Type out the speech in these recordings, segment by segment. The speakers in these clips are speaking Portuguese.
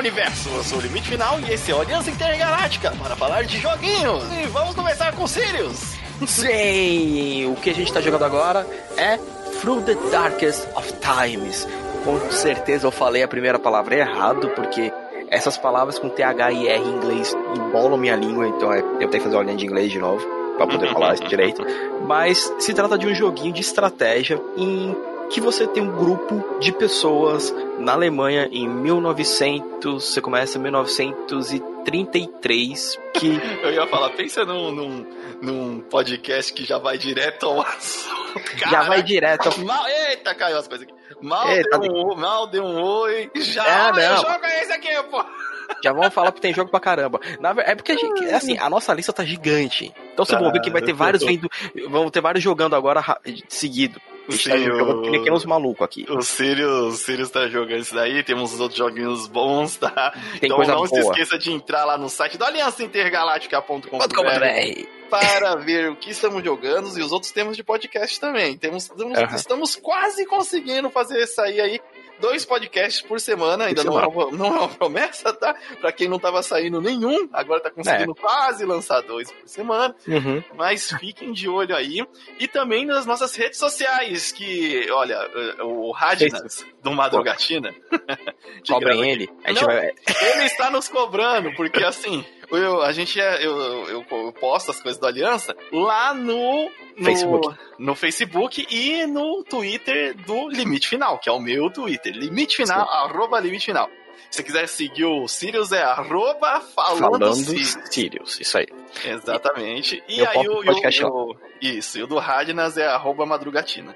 universo. Eu sou o Limite Final e esse é o Aliança Intergaláctica para falar de joguinhos. E vamos começar com Sirius. Sim, o que a gente tá jogando agora é Through the Darkest of Times. Com certeza eu falei a primeira palavra errado, porque essas palavras com TH e R em inglês embolam minha língua, então é, eu tenho que fazer uma linha de inglês de novo para poder falar isso direito. Mas se trata de um joguinho de estratégia em que você tem um grupo de pessoas na Alemanha em 1900, você começa em 1933, que... Eu ia falar, pensa num, num, num podcast que já vai direto ao assunto. Já vai direto ao... Mal, eita, caiu as coisas aqui. Mal, Eita, deu, um, mal deu um oi. Já, É, não. é esse aqui, pô. Já vamos falar que tem jogo pra caramba. Na é porque a gente, é assim, a nossa lista tá gigante. Então você Tá. vão ver que vai ter vários vindo, vão ter vários jogando agora ra- seguido. A gente tá jogando o- que nem que uns malucos aqui. O Sirius, o Sirius tá jogando isso daí, temos os outros joguinhos bons, tá? Tem então não se boa. esqueça de entrar lá no site do aliançaintergaláctica.com.br .com.br. para ver o que estamos jogando e os outros temas de podcast também. Temos, temos- Aham. Estamos quase conseguindo fazer sair aí dois podcasts por semana, ainda não é, uma, não é uma promessa, tá? Pra quem não tava saindo nenhum, agora tá conseguindo quase lançar dois por semana. Uhum. Mas fiquem de olho aí. E também nas nossas redes sociais, que, olha, o Radnas do Madrugatina. Cobrem ele. A gente Não. vai. ele está nos cobrando, porque assim, eu, a gente é, eu, eu, eu posto as coisas do Aliança lá no, no Facebook. no Facebook e no Twitter do Limite Final, que é o meu Twitter. Limite Final, arroba Limite Final. Se você quiser seguir o Sirius, é arroba falando, Falando Sirius. Sirius, isso aí. Exatamente. E Eu aí o, podcast e o- o- Isso, e o do Radnas é arroba madrugatina.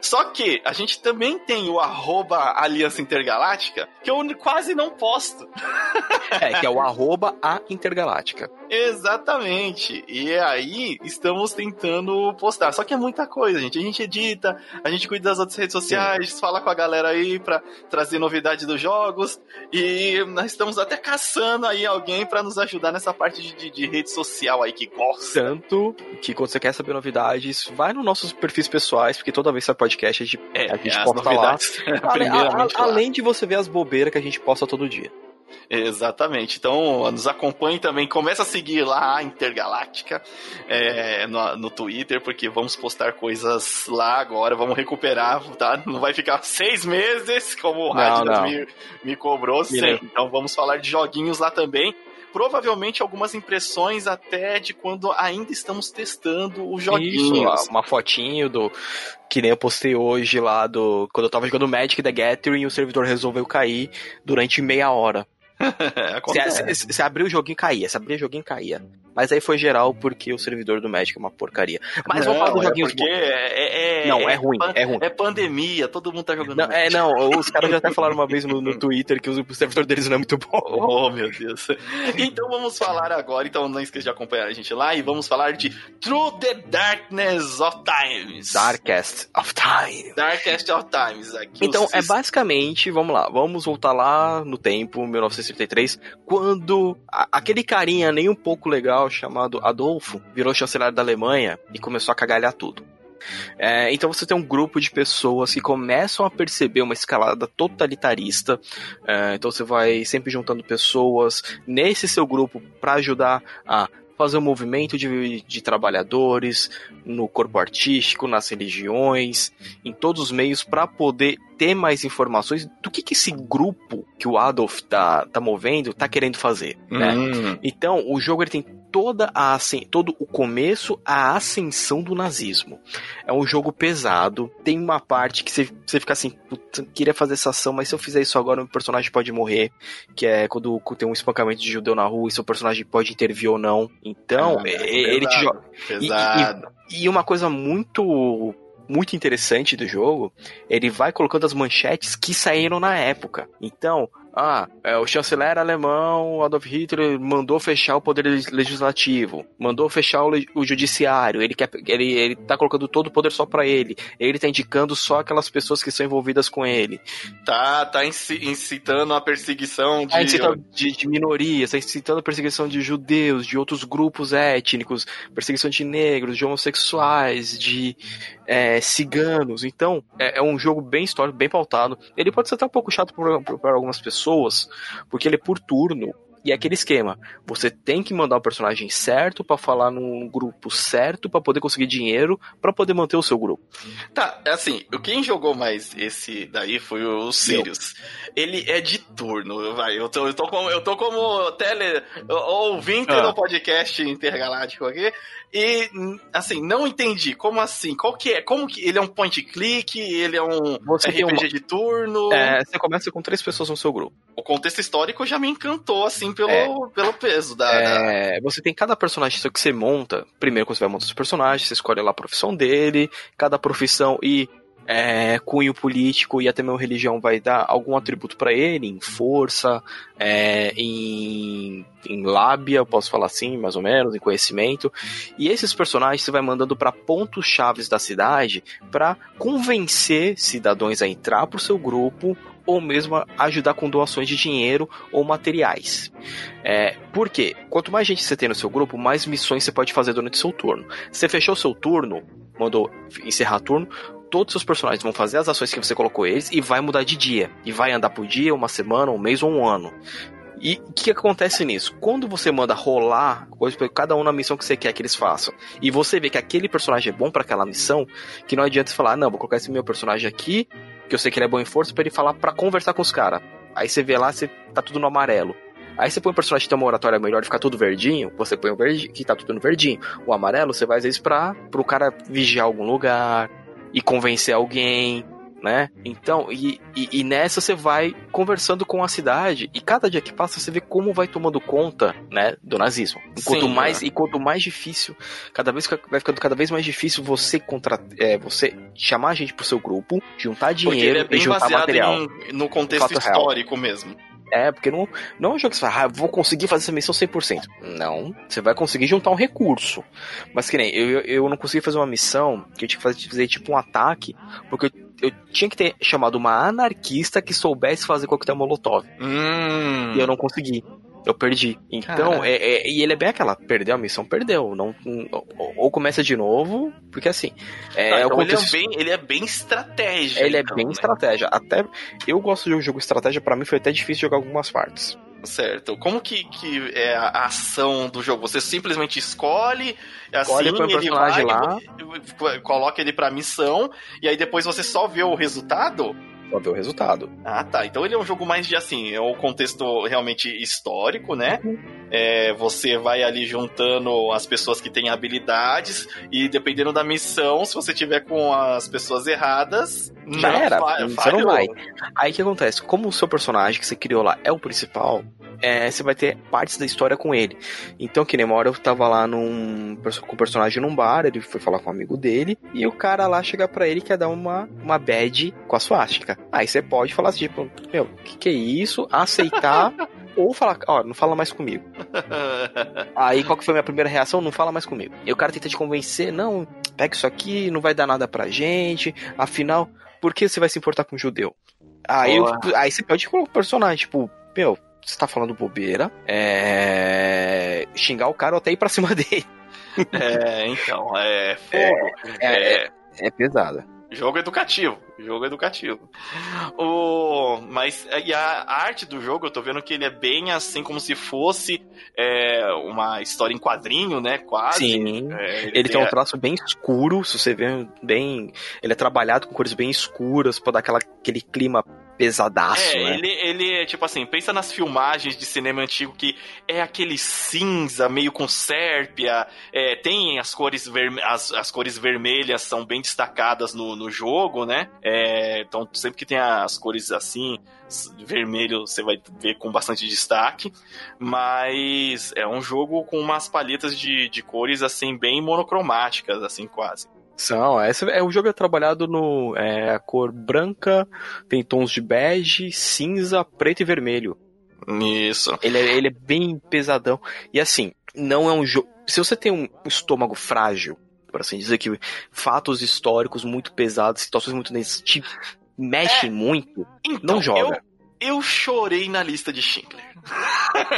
Só que a gente também tem o arroba Aliança Intergaláctica, que eu quase não posto. É, que é o arroba a Intergaláctica. Exatamente. E aí estamos tentando postar. Só que é muita coisa, gente. A gente edita, a gente cuida das outras redes sociais, fala com a galera aí pra trazer novidades dos jogos. E nós estamos até caçando aí alguém pra nos ajudar nessa parte de, de- de rede social aí que gosta. Tanto que quando você quer saber novidades, vai nos nossos perfis pessoais, porque toda vez que sai podcast, a gente, É, a gente as posta lá. Primeiramente a- lá. além de você ver as bobeiras que a gente posta todo dia. Exatamente. Então, nos acompanhe também. Começa a seguir lá a Intergaláctica é, no, no Twitter, porque vamos postar coisas lá agora. Vamos recuperar, tá? Não vai ficar seis meses, como o não. me, me cobrou. Sim. Então, vamos falar de joguinhos lá também. Provavelmente algumas impressões até de quando ainda estamos testando os Isso, joguinhos. uma fotinho do. Que nem eu postei hoje lá do. Quando eu tava jogando Magic the Gathering e o servidor resolveu cair durante meia hora. Se, se abrir o joguinho caía, se abrir o joguinho caía. Mas aí foi geral porque o servidor do Magic é uma porcaria. Mas vamos falar dos é joguinhos. porque é, é- Não, é ruim, pan- é ruim. É pandemia, todo mundo tá jogando Não, é, não, os caras já até falaram uma vez no, no Twitter que o servidor deles não é muito bom. Oh, meu Deus. Então vamos falar agora, então não esqueça de acompanhar a gente lá e vamos falar de Through the Darkness of Times. Darkest of Time. Darkest of Times. Aqui Então, é basicamente, vamos lá, vamos voltar lá no tempo, 1933, quando aquele carinha nem um pouco legal chamado Adolfo virou chanceler da Alemanha e começou a cagalhar tudo. É, então você tem um grupo de pessoas que começam a perceber uma escalada totalitarista. É, então você vai sempre juntando pessoas nesse seu grupo para ajudar a fazer um movimento de, de trabalhadores no corpo artístico, nas religiões, em todos os meios para poder ter mais informações do que, que esse grupo que o Adolf tá, tá movendo tá querendo fazer, né? Hum, Então, o jogo ele tem toda a todo o começo, a ascensão do nazismo. É um jogo pesado, tem uma parte que você, você fica assim, "Puta, queria fazer essa ação, mas se eu fizer isso agora, o personagem pode morrer, que é quando tem um espancamento de judeu na rua e seu personagem pode intervir ou não. Então, Ah, e- ele te pesado. joga. pesado. E uma coisa muito muito interessante do jogo, ele vai colocando as manchetes que saíram na época. Então, ah, é, o chanceler alemão Adolf Hitler mandou fechar o poder legislativo, mandou fechar o, o judiciário, ele quer ele, ele tá colocando todo o poder só pra ele. Ele tá indicando só aquelas pessoas que são envolvidas com ele. Tá, tá inci- incitando a perseguição de. Tá incitando de, de minorias, tá incitando a perseguição de judeus, de outros grupos étnicos, perseguição de negros, de homossexuais, de é, ciganos. Então, é, é um jogo bem histórico, bem pautado. Ele pode ser até um pouco chato para algumas pessoas, pessoas, porque ele é por turno. E é aquele esquema, você tem que mandar o personagem certo para falar num grupo certo para poder conseguir dinheiro para poder manter o seu grupo. Tá, assim, quem jogou mais esse daí foi o Sirius. Ele é de turno, vai. Eu tô, eu tô como eu tô como tele ouvinte ah. do podcast intergaláctico aqui. E, assim, não entendi. Como assim? Qual que é? Como que ele é um point click? Ele é um você RPG uma... de turno? É, você começa com três pessoas no seu grupo. O contexto histórico já me encantou, assim, pelo, é. pelo peso da, é, da, Você tem cada personagem que você monta. Primeiro, quando você vai montar seu personagem, você escolhe lá a profissão dele, cada profissão e é, cunho político e até mesmo religião vai dar algum atributo para ele, em força, é, em lábia, posso falar assim, mais ou menos, em conhecimento. E esses personagens você vai mandando para pontos chaves da cidade para convencer cidadãos a entrar pro seu grupo ou mesmo ajudar com doações de dinheiro ou materiais. É, por quê? Quanto mais gente você tem no seu grupo, mais missões você pode fazer durante seu turno. Você fechou seu turno, mandou encerrar turno, todos os seus personagens vão fazer as ações que você colocou eles e vai mudar de dia. E vai andar por dia, uma semana, um mês ou um ano. E o que acontece nisso? Quando você manda rolar coisas para cada um na missão que você quer que eles façam, e você vê que aquele personagem é bom para aquela missão, que não adianta você falar, não, vou colocar esse meu personagem aqui, que eu sei que ele é bom em força, para ele falar para conversar com os caras. Aí você vê lá, você tá tudo no amarelo. Aí você põe um personagem que tem uma oratória melhor e fica tudo verdinho, você põe o verde que tá tudo no verdinho. O amarelo você vai às vezes pra, pro cara vigiar algum lugar, e convencer alguém, né? Então, e, e, e, nessa você vai conversando com a cidade e cada dia que passa você vê como vai tomando conta, né, do nazismo. Enquanto Sim, mais é. e quanto mais difícil, cada vez vai ficando cada vez mais difícil você contra, é, você chamar a gente pro seu grupo, juntar dinheiro é e juntar material. Em, no contexto histórico real. mesmo. É, porque não, não é um jogo que você fala, ah, vou conseguir fazer essa missão 100%. Não, você vai conseguir juntar um recurso. Mas que nem, eu, eu não consegui fazer uma missão que eu tinha que fazer, fazer tipo um ataque, porque eu, eu tinha que ter chamado uma anarquista que soubesse fazer coquetel molotov. Hum. E eu não consegui eu perdi. Então, é, é, e ele é bem aquela, perdeu a missão, perdeu. Não, ou, ou começa de novo, porque assim. É, não, então contexto... ele, é bem, ele é bem estratégia. Ele é então, é bem né? estratégia. Até eu gosto de um jogo estratégia, para mim foi até difícil jogar algumas partes. Certo. Como que, que é a ação do jogo? Você simplesmente escolhe, escolhe assim, ele vai, lá. coloca ele pra missão, e aí depois você só vê o resultado? Pra ver o resultado. Ah, tá. Então ele é um jogo mais de assim, é um contexto realmente histórico, né? É, você vai ali juntando as pessoas que têm habilidades e dependendo da missão, se você tiver com as pessoas erradas, já não, era. Você não vai. Aí o que acontece? Como o seu personagem que você criou lá é o principal, é, você vai ter partes da história com ele. Então, que nem uma hora eu tava lá num, com o personagem num bar, ele foi falar com um amigo dele, e o cara lá chega para ele e quer dar uma, uma bad com a suástica. Aí você pode falar assim, tipo, meu, que que é isso? Aceitar. ou falar, ó, não fala mais comigo. Aí qual que foi a minha primeira reação? Não fala mais comigo. E o cara tenta te convencer, não, pega isso aqui, não vai dar nada pra gente, afinal, por que você vai se importar com um judeu? Aí, eu, aí você pode colocar o personagem, tipo, meu, você tá falando bobeira, é... xingar o cara ou até ir pra cima dele. É, então, é fogo. É, é, é, é pesada. Jogo educativo, jogo educativo. O, mas e a arte do jogo, eu tô vendo que ele é bem assim como se fosse é, uma história em quadrinho, né? Quase. Sim. É, ele, ele tem um traço bem escuro, se você vê bem. Ele é trabalhado com cores bem escuras para dar aquela, aquele clima pesadaço, é, né? ele, ele é tipo assim, pensa nas filmagens de cinema antigo que é aquele cinza meio com sérpia, é, tem as cores, verme as, as cores vermelhas são bem destacadas no, no jogo, né? É, então sempre que tem as cores assim, vermelho você vai ver com bastante destaque, mas é um jogo com umas palhetas de, de cores assim bem monocromáticas, assim quase. São, essa, é, o jogo é trabalhado no é, a cor branca, tem tons de bege, cinza, preto e vermelho. Isso. Ele é, ele é bem pesadão. E assim, não é um jogo. Se você tem um estômago frágil, por assim dizer, que fatos históricos muito pesados, situações muito tipo, mexem é, muito, então, não joga. Eu, eu chorei na lista de Schindler.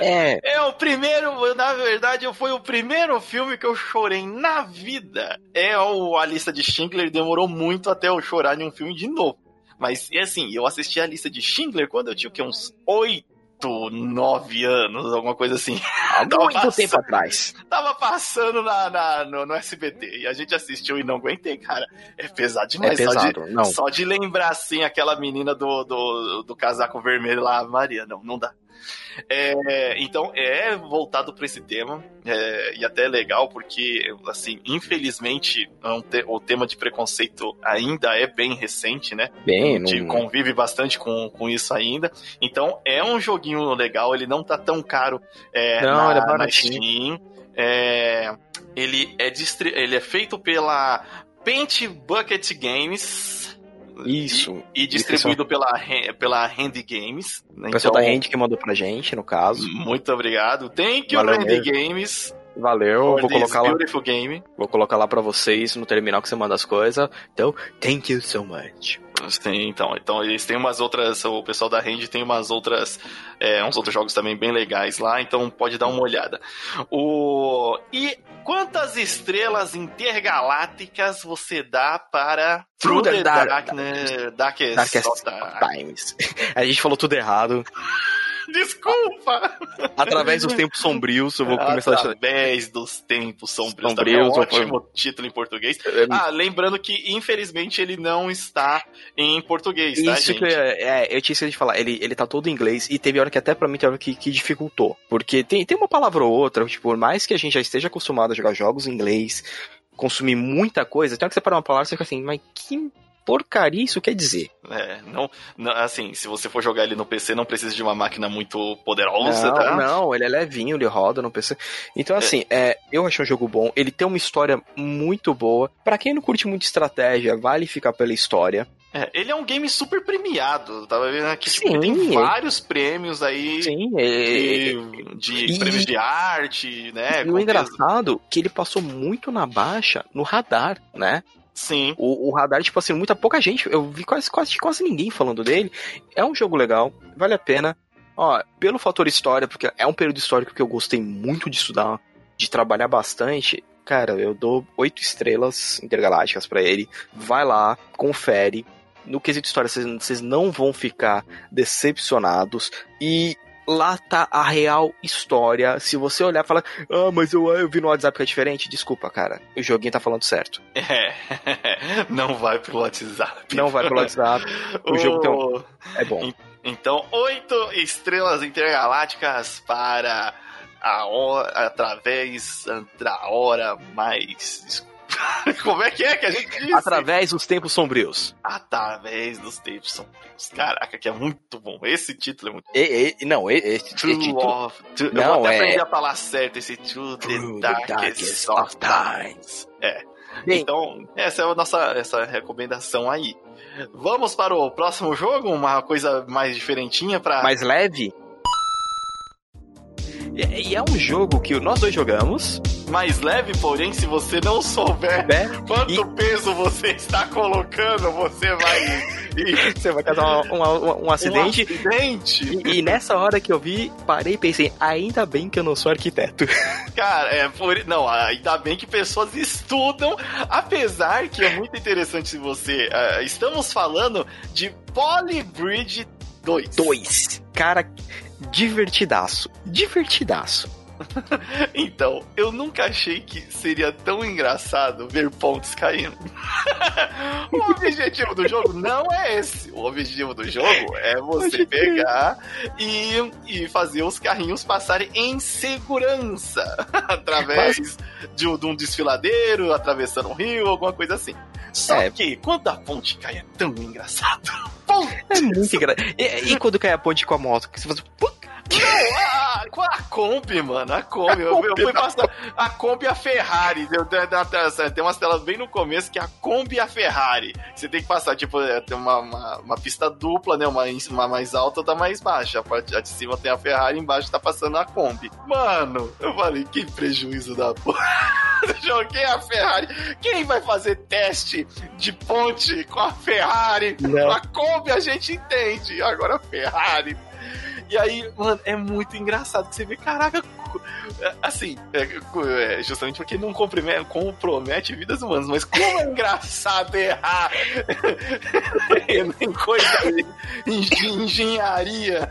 É. é o primeiro, na verdade, foi o primeiro filme que eu chorei na vida. É o A Lista de Schindler, demorou muito até eu chorar em um filme de novo. Mas, assim, eu assisti a lista de Schindler quando eu tinha o quê? Uns oito, nove anos, alguma coisa assim. Há muito passando, tempo atrás. Tava passando na, na no, no, SBT e a gente assistiu e não aguentei, cara. É pesado demais. É pesado, só, de, não. só de lembrar, assim, aquela menina do, do, do casaco vermelho lá, Maria, não, não dá. É, então é voltado para esse tema é, e até é legal porque assim infelizmente é o tema de preconceito ainda é bem recente, né? Bem, a gente não... convive bastante com, com isso ainda. Então é um joguinho legal, ele não tá tão caro é, não, na, é na Steam. É, ele, é ele é feito pela Paint Bucket Games. Isso. E, e distribuído isso. pela, pela Handy Games. Né? O pessoal então, da Handy que mandou pra gente, no caso. Muito obrigado. Thank you, Valeu Handy Games. Valeu, vou colocar lá. Game. Vou colocar lá para vocês no terminal que você manda as coisas. Então, thank you so much. Sim, então, então eles têm umas outras, o pessoal da Range tem umas outras, é, uns outros jogos também bem legais lá, então pode dar uma olhada. O e quantas estrelas intergalácticas você dá para the, Dark, Darkness, Darkest, Darkest Times? A gente falou tudo errado. Desculpa! Através dos tempos sombrios, eu vou começar Através a... dos tempos sombrios. sombrios é um ótimo título em português. É... Ah, lembrando que, infelizmente, ele não está em português, tá, Isso gente? que eu, é, eu tinha esquecido de falar. Ele, ele tá todo em inglês e teve hora que até pra mim teve hora que, que dificultou. Porque tem, tem uma palavra ou outra, tipo, por mais que a gente já esteja acostumado a jogar jogos em inglês, consumir muita coisa, tem hora que você para uma palavra e você fica assim, mas que porcaria isso quer dizer. É, não, não, assim, se você for jogar ele no PC, não precisa de uma máquina muito poderosa, não, tá? Não, ele é levinho, ele roda no PC. Então, assim, é. é eu achei um jogo bom, ele tem uma história muito boa. para quem não curte muito estratégia, vale ficar pela história. É, ele é um game super premiado. Tava vendo aqui, tipo, Sim, tem vários prêmios aí. Sim, é... de, de e... prêmios de arte, né? E o engraçado é que ele passou muito na baixa no radar, né? Sim. O, o, radar, tipo assim, muita pouca gente. Eu vi quase, quase, quase ninguém falando dele. É um jogo legal, vale a pena. Ó, pelo fator história, porque é um período histórico que eu gostei muito de estudar, de trabalhar bastante. Cara, eu dou oito estrelas intergalácticas para ele. Vai lá, confere. No quesito história, vocês não vão ficar decepcionados. E lá tá a real história. Se você olhar e falar, ah, mas eu, eu vi no WhatsApp que é diferente, desculpa, cara. O joguinho tá falando certo. É, não vai pro WhatsApp. Não vai pro WhatsApp. O, o... jogo tem um... é bom. Então, oito estrelas intergalácticas para a hora, através da hora mais escura Como é que é que a gente disse? Através dos tempos sombrios. Através dos tempos sombrios. Caraca, que é muito bom. Esse título é muito bom. E, e, não, esse True título... Of, true, não, eu vou até é... aprender a falar certo esse True, True the, Darkest, darkest of Times. É. Bem, então, essa é a nossa essa recomendação aí. Vamos para o próximo jogo? Uma coisa mais diferentinha para Mais leve? E é um jogo que nós dois jogamos. Mais leve, porém, se você não souber é? quanto e... peso você está colocando, você vai. você vai causar um, um, um acidente. Um acidente. E, e, nessa hora que eu vi, parei e pensei, ainda bem que eu não sou arquiteto. Cara, é por. Não, ainda bem que pessoas estudam, apesar que é muito interessante se você. Uh, estamos falando de Polybridge 2. 2. Cara, divertidaço. Divertidaço. então, eu nunca achei que seria tão engraçado ver pontos caindo. o objetivo do jogo não é esse. O objetivo do jogo é você pegar e, e fazer os carrinhos passarem em segurança através Mas... de, de, um desfiladeiro, atravessando um rio, alguma coisa assim. Só é. que quando a ponte cai é tão engraçado. É muito engraçado. E, e, quando cai a ponte com a moto? Que você faz. Não, a, a Kombi, mano, a Kombi. Eu, eu fui passar a Kombi e a Ferrari. Tem umas telas bem no começo que é a Kombi e a Ferrari. Você tem que passar, tipo, é, tem uma, uma, uma, pista dupla, né? Uma, uma mais alta, outra mais baixa. A parte de cima tem a Ferrari, embaixo tá passando a Kombi. Mano, eu falei, que prejuízo da porra. Joguei a Ferrari. Quem vai fazer teste de ponte com a Ferrari? Não. A Kombi a gente entende. Agora a Ferrari. E aí, mano, é muito engraçado que você vê, caraca, Assim, é, é, justamente porque não compromete, compromete vidas humanas, mas como é engraçado errar em coisa de engenharia.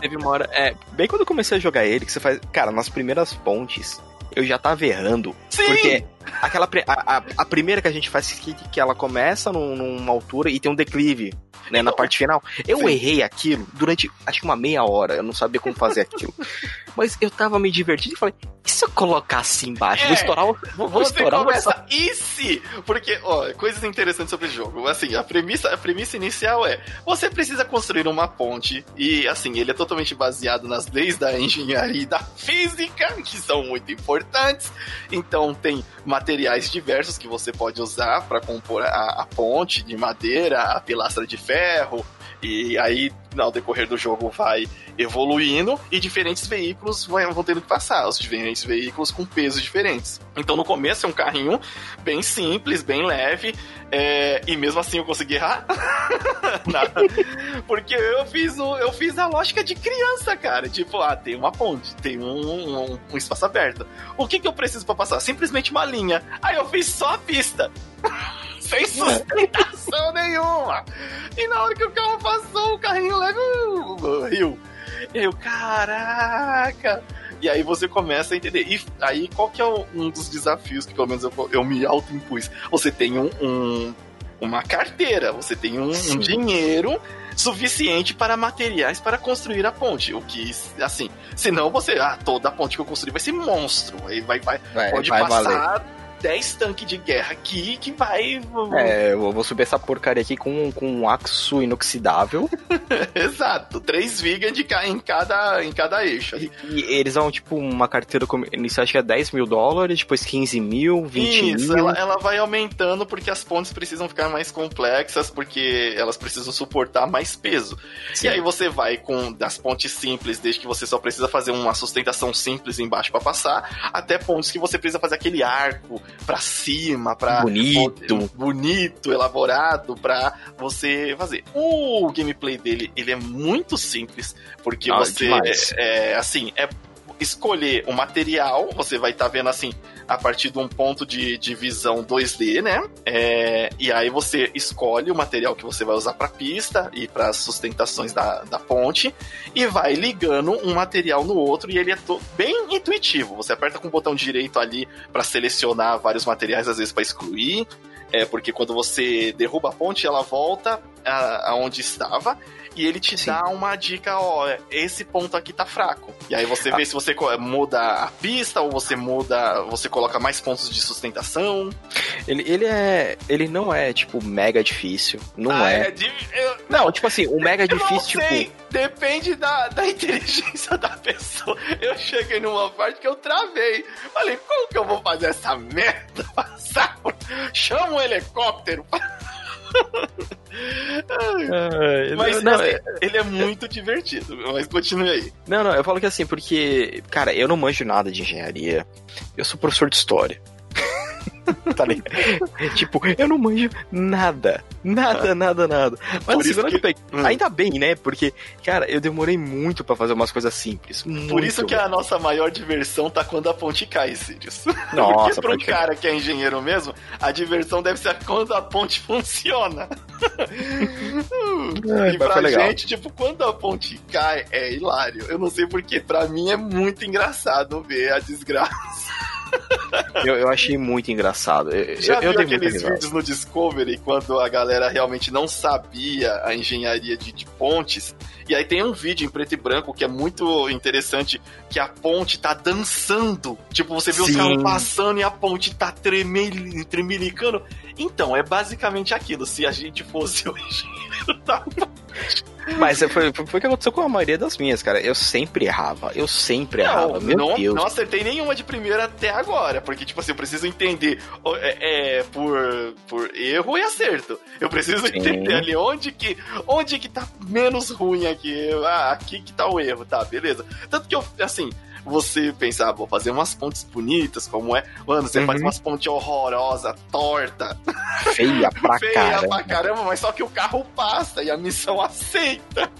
Teve uma hora. É, bem quando eu comecei a jogar ele, que você faz. Cara, nas primeiras pontes, eu já tava errando. Sim! Porque aquela. A, a, a primeira que a gente faz que, que ela começa num, numa altura e tem um declive né, na parte final. Eu Sim. errei aquilo durante acho que uma meia hora, eu não sabia como fazer aquilo. Mas eu tava me divertindo e falei, e se eu colocar assim embaixo? É, vou estourar o. Vou, estourar começa, o... e se? Porque, ó, coisas interessantes sobre o jogo. Assim, a premissa, a premissa inicial é: você precisa construir uma ponte, e assim, ele é totalmente baseado nas leis da engenharia e da física, que são muito importantes. Então tem materiais diversos que você pode usar para compor a, a ponte de madeira, a pilastra de ferro ferro, e aí, ao decorrer do jogo, vai evoluindo e diferentes veículos vão tendo que passar, os diferentes veículos com pesos diferentes. Então, no começo é um carrinho bem simples, bem leve, é, e mesmo assim eu consegui errar. Porque eu fiz, o, eu fiz a lógica de criança, cara. Tipo, ah, tem uma ponte, tem um, um, um espaço aberto. O que, que eu preciso para passar? Simplesmente uma linha. Aí eu fiz só a pista. sem sustentação nenhuma. E na hora que o carro passou, o carrinho leva o rio. E eu, caraca! E aí você começa a entender. E aí, qual que é um dos desafios que pelo menos eu, eu me auto-impus? Você tem um, um, uma carteira, você tem um, um dinheiro suficiente para materiais para construir a ponte. O que, assim, senão você, ah, toda a ponte que eu construir vai ser monstro. Aí vai, vai, vai pode vai passar valer. 10 tanques de guerra aqui que vai. É, eu vou subir essa porcaria aqui com, com um aço inoxidável. Exato, três vigas de, em, cada, em cada eixo. E, e eles vão, tipo, uma carteira inicial acho que é 10 mil dólares, depois 15 mil, 20 Isso, mil. Ela, ela vai aumentando porque as pontes precisam ficar mais complexas, porque elas precisam suportar mais peso. Sim. E aí você vai com das pontes simples, desde que você só precisa fazer uma sustentação simples embaixo para passar, até pontos que você precisa fazer aquele arco pra cima, pra. Bonito. Bonito, elaborado, pra você fazer. O gameplay dele, ele é muito simples, porque ah, você. É, é, assim, é escolher o material, você vai estar tá vendo assim, a partir de um ponto de, de visão 2D, né? É, e aí você escolhe o material que você vai usar para pista e para as sustentações da, da ponte e vai ligando um material no outro e ele é bem intuitivo. Você aperta com o botão direito ali para selecionar vários materiais, às vezes para excluir. É porque quando você derruba a ponte, ela volta aonde estava e ele te Sim. dá uma dica, ó, esse ponto aqui tá fraco. E aí você ah. vê se você muda a pista ou você muda, você coloca mais pontos de sustentação. Ele, ele é, ele não é tipo mega difícil, não ah, é. é de, eu, não, tipo assim, o mega difícil tipo depende da, da inteligência da pessoa. Eu cheguei numa parte que eu travei. Falei, como que eu vou fazer essa merda passar? Chama um helicóptero. Mas não, assim, é... ele é muito divertido, mas continue aí. Não, não, eu falo que assim, porque, cara, eu não manjo nada de engenharia. Eu sou professor de história. tá ligado? tipo, eu não manjo nada. Nada, nada, nada. Mas Por assim, que... peguei, hum. ainda bem, né? Porque, cara, eu demorei muito para fazer umas coisas simples. Por isso que a nossa maior diversão tá quando a ponte cai, Sirius. Nossa, Porque pra um cara que é engenheiro mesmo, a diversão deve ser quando a ponte funciona. e pra gente, tipo, quando a ponte cai, é hilário. Eu não sei porque, pra mim é muito engraçado ver a desgraça. eu, eu achei muito engraçado. Eu, Já eu, viu aqueles vídeos no Discovery quando a galera realmente não sabia a engenharia de, de, pontes? E aí tem um vídeo em preto e branco que é muito interessante, que a ponte tá dançando. Tipo, você vê Sim. os carros passando e a ponte tá tremel, tremelicando. Então, é basicamente aquilo. Se a gente fosse o engenheiro da ponte mas foi, foi o que aconteceu com a maioria das minhas, cara. Eu sempre errava. Eu sempre não, errava. Meu não, Deus. Não acertei nenhuma de primeira até agora. Porque, tipo assim, eu preciso entender é, é por, por erro e acerto. Eu preciso Sim. entender ali onde que, onde que tá menos ruim aqui. Ah, aqui que tá o erro, tá, beleza. Tanto que eu, assim, você pensar, ah, vou fazer umas pontes bonitas, como é. Mano, você uhum. faz umas pontes horrorosas, torta. Feia pra Feia caramba. pra caramba, mas só que o carro passa e a missão aceita.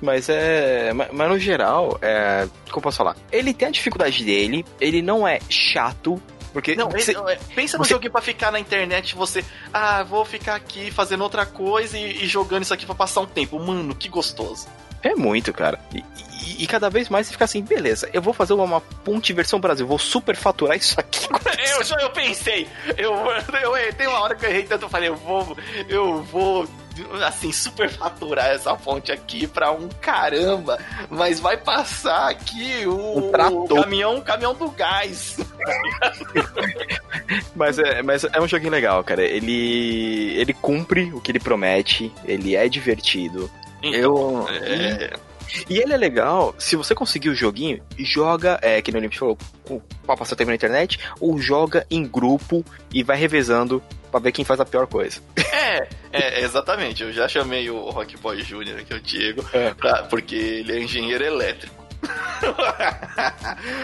Mas é. Mas, mas no geral, é. Como eu posso falar? Ele tem a dificuldade dele, ele não é chato. Porque Não, você- ele- pensa no você- joguinho pra ficar na internet, você, ah, vou ficar aqui fazendo outra coisa e, e jogando isso aqui pra passar um tempo. Mano, que gostoso. É muito, cara. E, e- e cada vez mais você fica assim, beleza, eu vou fazer uma ponte versão Brasil, vou super faturar isso aqui. Eu, já- eu pensei, eu, eu, eu- tem uma hora que eu errei tanto, eu falei, eu vou, eu vou, assim, super faturar essa fonte aqui pra um caramba, mas vai passar aqui o, o caminhão, o caminhão do gás. Mas é, mas é um joguinho legal, cara. Ele. ele cumpre o que ele promete, ele é divertido. Eu. É, E ele é legal, se você conseguir o joguinho, joga, é, que nem o Limite falou, pra passar tempo na internet, ou joga em grupo e vai revezando pra ver quem faz a pior coisa. é, é, exatamente, eu já chamei o Rock Boy Jr., que é o Diego, É. pra- porque ele é engenheiro elétrico.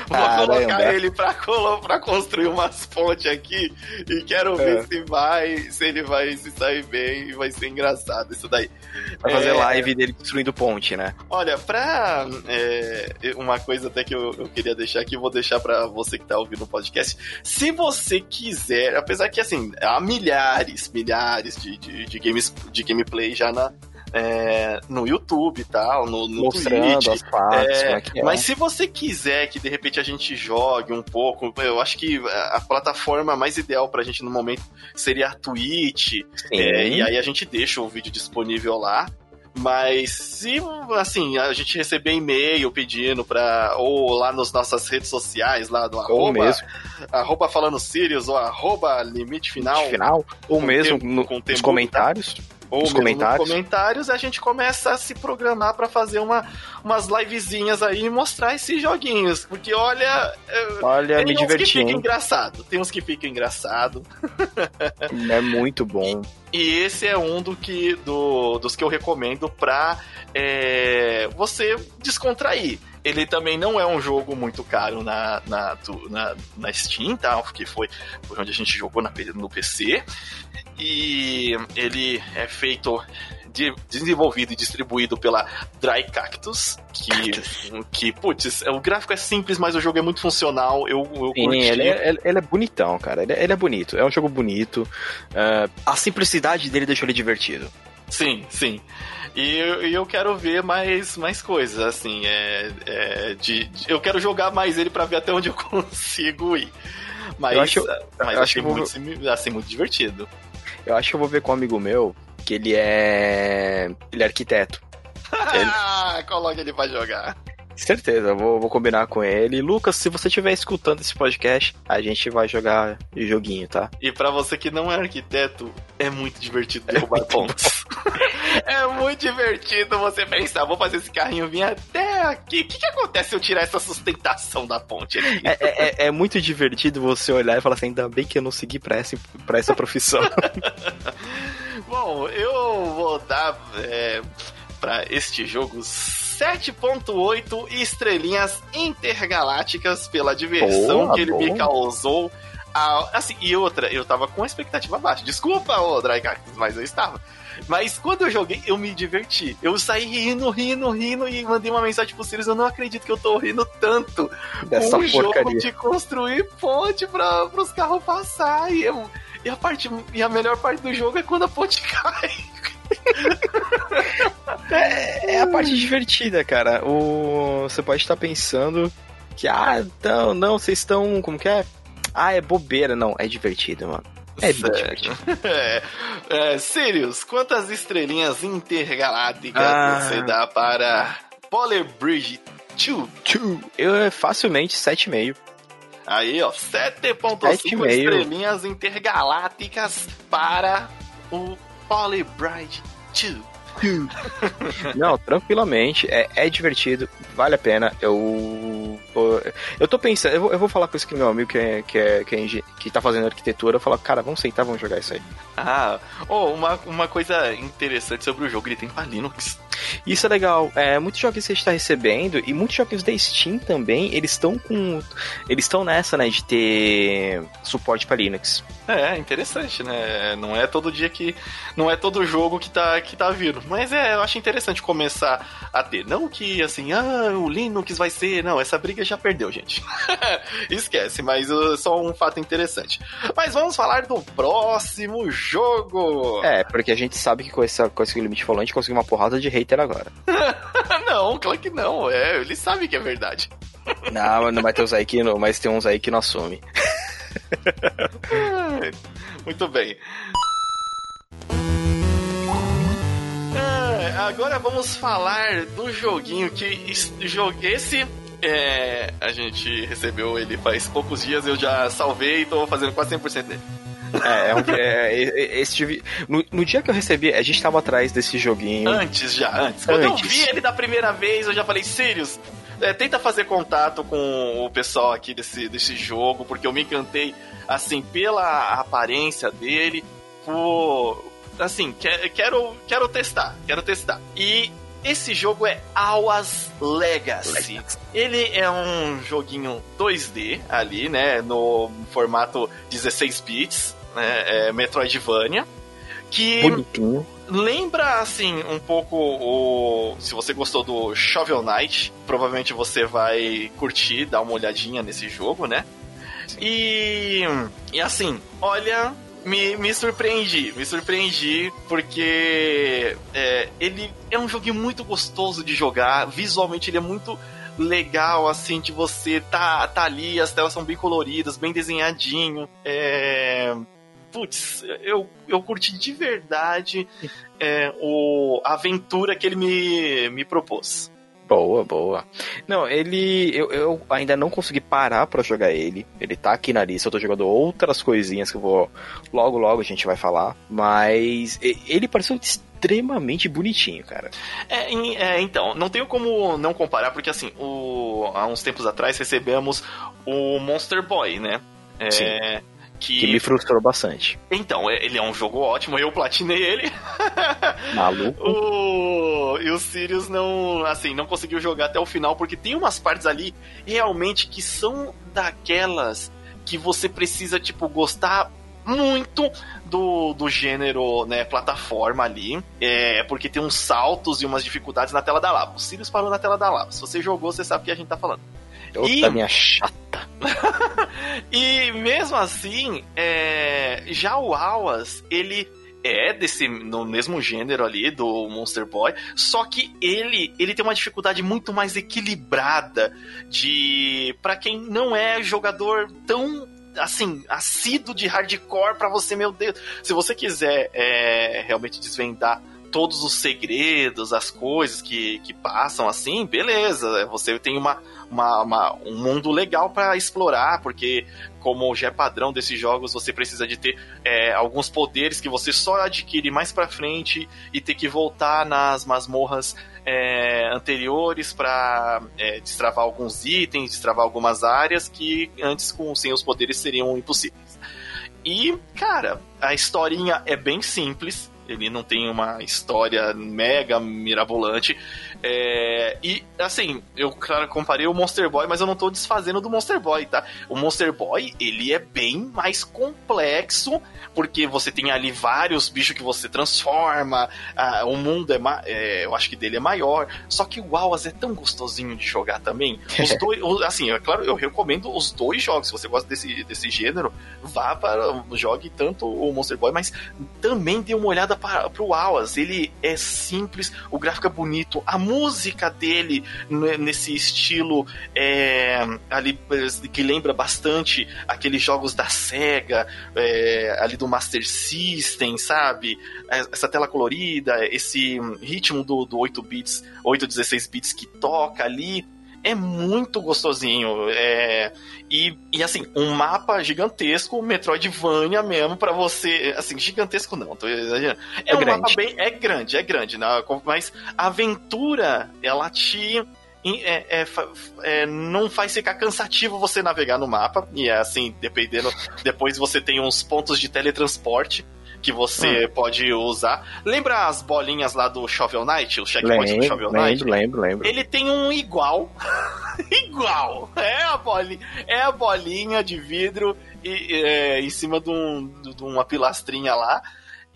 Vou Caramba. colocar ele pra, pra construir umas pontes aqui e quero ver É. se vai, se ele vai se sair bem e vai ser engraçado isso daí. Vai fazer É. live dele destruindo ponte, né? Olha, pra é, uma coisa até que eu, eu queria deixar aqui, vou deixar pra você que tá ouvindo o podcast. Se você quiser, apesar que assim, há milhares, milhares de, de, de games, de gameplay já na, é, no YouTube e tal, no, no Mostrando Twitch. as partes, É, é é. Mas se você quiser que de repente a gente jogue um pouco, eu acho que a plataforma mais ideal pra gente no momento seria a Twitch. É, e aí a gente deixa o vídeo disponível lá. Mas se assim, a gente receber e-mail pedindo pra. Ou lá nas nossas redes sociais, lá do ou arroba, mesmo, arroba falando Sirius ou arroba limite final. final, ou mesmo tempo- no- com nos comentários. Ou nos comentários. comentários, a gente começa a se programar pra fazer uma, umas livezinhas aí e mostrar esses joguinhos. Porque olha. é, Olha, tem me uns que diverti, fica hein? engraçado. Tem uns que fica engraçado. É muito bom. E esse é um do que, do, dos que eu recomendo pra é, você descontrair. Ele também não é um jogo muito caro na, na, do- na, na Steam, tá? Porque foi por onde a gente jogou na, no PC. E ele é feito, de- desenvolvido e distribuído pela Dry Cactus. Que, que putz, o gráfico é simples, mas o jogo é muito funcional. Eu, eu Sim, curti. ele é, ele- é bonitão, cara. Ele é, ele é bonito. É um jogo bonito. É, a simplicidade dele deixou ele divertido. Sim, sim. E eu, e eu quero ver mais, mais coisas, assim, é, é, de, de- eu quero jogar mais ele pra ver até onde eu consigo ir. Mas, Eu acho- mas eu achei acho vou- muito, simi- assim, muito divertido. Eu acho que eu vou ver com um amigo meu, que ele é. Ele é arquiteto. Ele- Ah, coloca ele pra jogar. Certeza, vou, vou combinar com ele. Lucas, se você estiver escutando esse podcast, a gente vai jogar joguinho, tá? E pra você que não é arquiteto, é muito divertido derrubar pontos. é muito divertido você pensar, vou fazer esse carrinho vir até aqui. O que, que acontece se eu tirar essa sustentação da ponte aqui? É, é- é- é muito divertido você olhar e falar assim: ainda bem que eu não segui pra essa, pra essa profissão. Bom, eu vou dar é, para este jogo 7.8 estrelinhas intergalácticas pela diversão Boa, que ele me boa. causou. Ah, assim, e outra, eu tava com a expectativa baixa. Desculpa, ô Cactus, mas eu estava. Mas quando eu joguei, eu me diverti. Eu saí rindo, rindo, rindo e mandei uma mensagem pro Sirius. Eu não acredito que eu tô rindo tanto Dessa um jogo porcaria. de construir ponte para os carros passar. E, eu- e a parte e a melhor parte do jogo é quando a ponte cai. É, é a parte divertida, cara. O, você pode estar pensando que, ah, não, não, vocês estão. Como que é? Ah, é bobeira. Não, é divertido, mano. É divertido. É, é, Sirius, quantas estrelinhas intergalácticas Ah. você dá para Polar Bridge 2? Tchu, Eu é facilmente 7,5. Aí, ó, 7.5 Sete e meio. estrelinhas intergalácticas para o Polar Bridge 2. Não, tranquilamente. É, é divertido, vale a pena. Eu eu tô pensando, eu vou, eu vou falar com esse meu amigo que é, que é, que, é, que tá fazendo arquitetura, eu falo, cara, vamos sentar, vamos jogar isso aí. Ah, oh, uma, uma coisa interessante sobre o jogo, ele tem pra Linux. Isso é legal. É, muitos jogos que a gente tá recebendo, e muitos jogos da Steam também, eles estão com. Eles estão nessa, né, de ter suporte para Linux. É, interessante, né? Não é todo dia que. Não é todo jogo que tá, que tá vindo. Mas é, eu acho interessante começar a ter. Não que assim, ah, o Linux vai ser. Não, essa briga já perdeu, gente. Esquece, mas uh, só um fato interessante. Mas vamos falar do próximo jogo. É, porque a gente sabe que com essa coisa que o Limite falou, a gente conseguiu uma porrada de hater agora. não, claro que não. É, ele sabe que é verdade. não, não vai ter uns aí que não, mas tem uns aí que não assume. Muito bem. É, agora vamos falar do joguinho que esse é, a gente recebeu ele faz poucos dias, eu já salvei e tô fazendo quase 100% dele. É, é, um, é, é esse no, no, dia que eu recebi, a gente tava atrás desse joguinho. Antes já, antes. Quando antes. eu vi ele da primeira vez, eu já falei, Sirius, é, tenta fazer contato com o pessoal aqui desse, desse jogo, porque eu me encantei, assim, pela aparência dele, por. Assim, quero, quero testar, quero testar. E esse jogo é Awas Legacy. Ele é um joguinho 2D ali, né? No formato 16 bits, né? É Metroidvania. Que Bonitinho. lembra, assim, um pouco o. Se você gostou do Shovel Knight, provavelmente você vai curtir, dar uma olhadinha nesse jogo, né? E. E assim, olha, me, me surpreendi, me surpreendi porque é, ele é um joguinho muito gostoso de jogar, visualmente ele é muito legal, assim, de você tá, tá ali, as telas são bem coloridas, bem desenhadinho, é... Putz, eu, eu curti de verdade é, o, a aventura que ele me, me propôs. Boa, boa. Não, ele. Eu, eu ainda não consegui parar para jogar ele. Ele tá aqui na lista. Eu tô jogando outras coisinhas que eu vou. Logo, logo a gente vai falar. Mas ele pareceu extremamente bonitinho, cara. É, é, então, não tenho como não comparar, porque assim, o, há uns tempos atrás recebemos o Monster Boy, né? É, Sim que... que me frustrou bastante. Então, é, ele é um jogo ótimo, eu platinei ele. Maluco. o... E o Sirius não, assim, não conseguiu jogar até o final, porque tem umas partes ali realmente que são daquelas que você precisa, tipo, gostar muito do, do gênero, né, plataforma ali. É, porque tem uns saltos e umas dificuldades na tela da lava. O Sirius parou na tela da lava. Se você jogou, você sabe o que a gente tá falando. Outra e... minha chata. e mesmo assim, é... já o Awas, ele é desse no mesmo gênero ali do Monster Boy, só que ele ele tem uma dificuldade muito mais equilibrada de para quem não é jogador tão assim, assíduo de hardcore para você, meu Deus. Se você quiser é, realmente desvendar todos os segredos, as coisas que, que passam assim, beleza. Você tem uma, uma, uma um mundo legal para explorar, porque como já é padrão desses jogos, você precisa de ter é, alguns poderes que você só adquire mais para frente e ter que voltar nas masmorras é, anteriores para é, destravar alguns itens, destravar algumas áreas que antes com sem os poderes seriam impossíveis. E, cara, a historinha é bem simples ele não tem uma história mega mirabolante. É, e, assim, eu, claro, comparei o Monster Boy, mas eu não tô desfazendo do Monster Boy, tá? O Monster Boy, ele é bem mais complexo, porque você tem ali vários bichos que você transforma, ah, o mundo é, é, eu acho que dele é maior, só que o Awas é tão gostosinho de jogar também. Os dois, assim, é claro, eu recomendo os dois jogos, se você gosta desse, desse gênero, vá para, jogue tanto o Monster Boy, mas também dê uma olhada para, pro Awas, ele é simples, o gráfico é bonito, a música dele nesse estilo é, ali que lembra bastante aqueles jogos da Sega, é, ali do Master System, sabe? Essa tela colorida, esse ritmo do, do 8 bits, 8, 16 bits que toca ali é muito gostosinho. É, e, e assim, um mapa gigantesco, Metroidvania mesmo, para você. Assim, gigantesco não, tô exagerando. É, é um grande. mapa bem. É grande, é grande, né? mas a aventura, ela te é, é, é, não faz ficar cansativo você navegar no mapa. E é assim, dependendo. Depois você tem uns pontos de teletransporte que você hum. pode usar. Lembra as bolinhas lá do Shovel Knight? O checkpoint do Shovel Knight? Lembro, lembro, lembro. Ele tem um igual. igual. É a, bolinha, é a bolinha de vidro e, é, em cima de, um, de uma pilastrinha lá.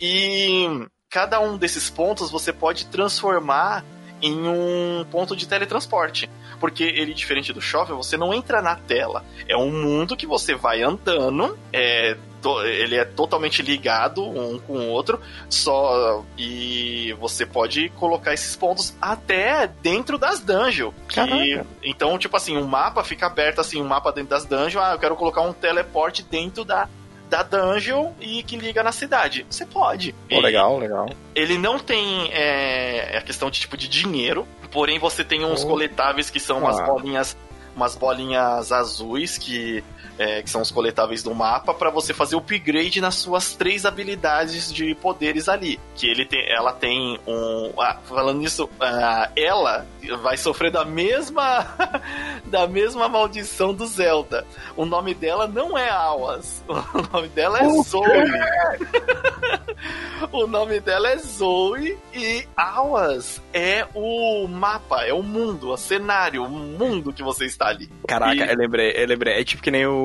E cada um desses pontos você pode transformar em um ponto de teletransporte. Porque ele, diferente do Shovel, você não entra na tela. É um mundo que você vai andando, é, ele é totalmente ligado um com o outro, só e você pode colocar esses pontos até dentro das dungeons. Que, então, tipo assim, um mapa fica aberto assim, um mapa dentro das dungeons, ah, eu quero colocar um teleporte dentro da da dungeon e que liga na cidade. Você pode. Oh, legal, legal. Ele não tem é, a questão de tipo de dinheiro, porém você tem uns oh. coletáveis que são umas ah. bolinhas umas bolinhas azuis que é, que são os coletáveis do mapa, para você fazer o upgrade nas suas três habilidades de poderes ali. Que ele tem, ela tem um. Ah, falando nisso, uh, ela vai sofrer da mesma da mesma maldição do Zelda. O nome dela não é Awas, o nome dela é Zoe. o nome dela é Zoe e Awas é o mapa, é o mundo, o cenário, o mundo que você está ali. Caraca, e... eu lembrei, eu lembrei. É tipo que nem o,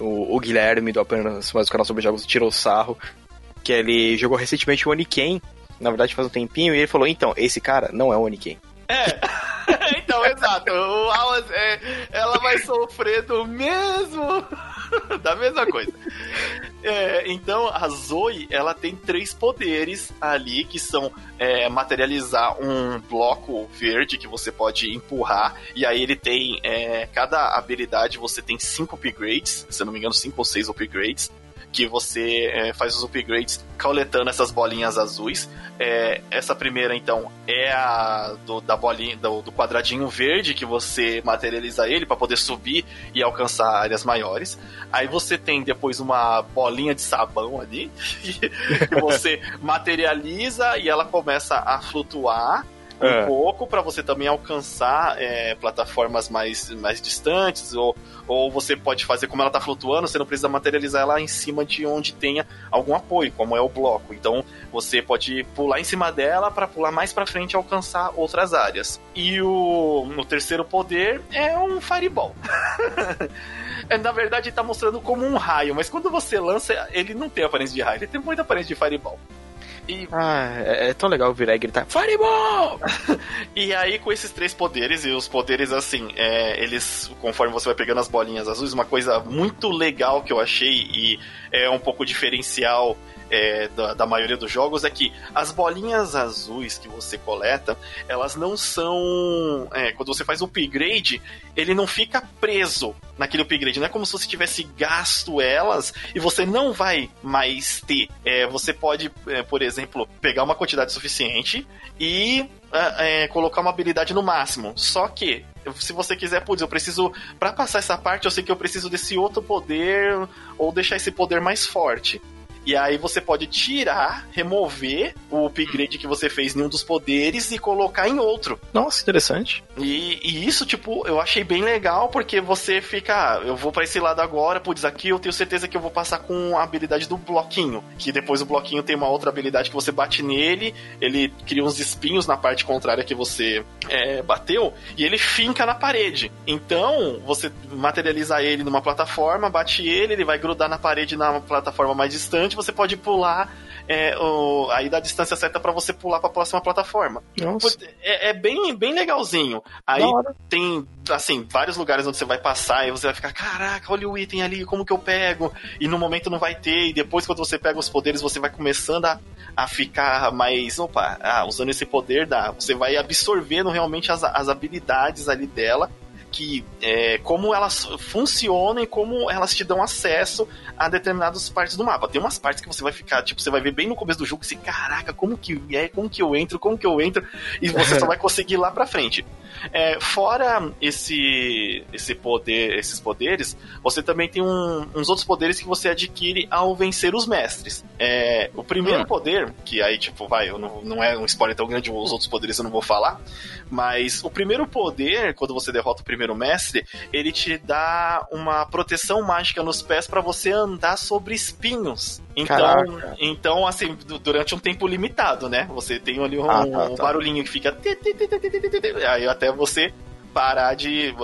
o, o Guilherme do Apenas Mais o canal sobre jogos tirou sarro, que ele jogou recentemente o Oniken, na verdade faz um tempinho, e ele falou, então, esse cara não é o Oniken. É. então, exato. O é, ela vai sofrer do mesmo. da mesma coisa. É, então, a Zoe, ela tem três poderes ali, que são é, materializar um bloco verde que você pode empurrar, e aí ele tem, é, cada habilidade você tem cinco upgrades, se eu não me engano, cinco ou seis upgrades, que você é, faz os upgrades coletando essas bolinhas azuis. É, essa primeira, então, é a do, da bolinha, do, do quadradinho verde que você materializa ele para poder subir e alcançar áreas maiores. Aí você tem depois uma bolinha de sabão ali que você materializa e ela começa a flutuar um é. pouco para você também alcançar é, plataformas mais, mais distantes ou, ou você pode fazer como ela está flutuando, você não precisa materializar ela em cima de onde tenha algum apoio, como é o bloco. Então você pode pular em cima dela para pular mais para frente e alcançar outras áreas. E o, o terceiro poder é um fireball. É, na verdade, está mostrando como um raio, mas quando você lança, ele não tem aparência de raio, ele tem muita aparência de fireball. E... Ah, é, é, tão legal virar e gritar Fireball! e aí, com esses três poderes, e os poderes, assim, é, eles, conforme você vai pegando as bolinhas azuis, uma coisa muito legal que eu achei e é um pouco diferencial é, da, da, maioria dos jogos é que as bolinhas azuis que você coleta, elas não são. É, quando você faz o upgrade, ele não fica preso naquele upgrade. Não é como se você tivesse gasto elas e você não vai mais ter. É, você pode, é, por exemplo, pegar uma quantidade suficiente e é, é, colocar uma habilidade no máximo. Só que se você quiser, putz, eu preciso. para passar essa parte, eu sei que eu preciso desse outro poder, ou deixar esse poder mais forte. E aí você pode tirar, remover o upgrade que você fez em um dos poderes e colocar em outro. Nossa, interessante. E, e isso, tipo, eu achei bem legal porque você fica, ah, eu vou para esse lado agora, putz, aqui eu tenho certeza que eu vou passar com a habilidade do bloquinho, que depois o bloquinho tem uma outra habilidade que você bate nele, ele cria uns espinhos na parte contrária que você é, bateu e ele finca na parede. Então, você materializa ele numa plataforma, bate ele, ele vai grudar na parede na plataforma mais distante você pode pular é, o, aí dá a distância certa para você pular para a próxima plataforma. É, é, bem, bem legalzinho. Aí tem, assim, vários lugares onde você vai passar e você vai ficar, caraca, olha o item ali, como que eu pego? E no momento não vai ter, e depois quando você pega os poderes, você vai começando a, a ficar mais, opa, ah, usando esse poder, dá. Você vai absorvendo realmente as, as habilidades ali dela que é, como elas funcionam e como elas te dão acesso a determinadas partes do mapa. Tem umas partes que você vai ficar, tipo, você vai ver bem no começo do jogo, assim, caraca, como que é, como que eu entro, como que eu entro, e você só vai conseguir lá pra frente. É, fora esse, esse poder, esses poderes, você também tem um, uns outros poderes que você adquire ao vencer os mestres. É, o primeiro hum. poder, que aí, tipo, vai, não, não é um spoiler tão grande, os outros poderes eu não vou falar, mas o primeiro poder, quando você derrota o primeiro mestre, ele te dá uma proteção mágica nos pés para você andar sobre espinhos. Então, então, assim, durante um tempo limitado, né? Você tem ali um, ah, tá, um tá. barulhinho que fica. Aí até você parar de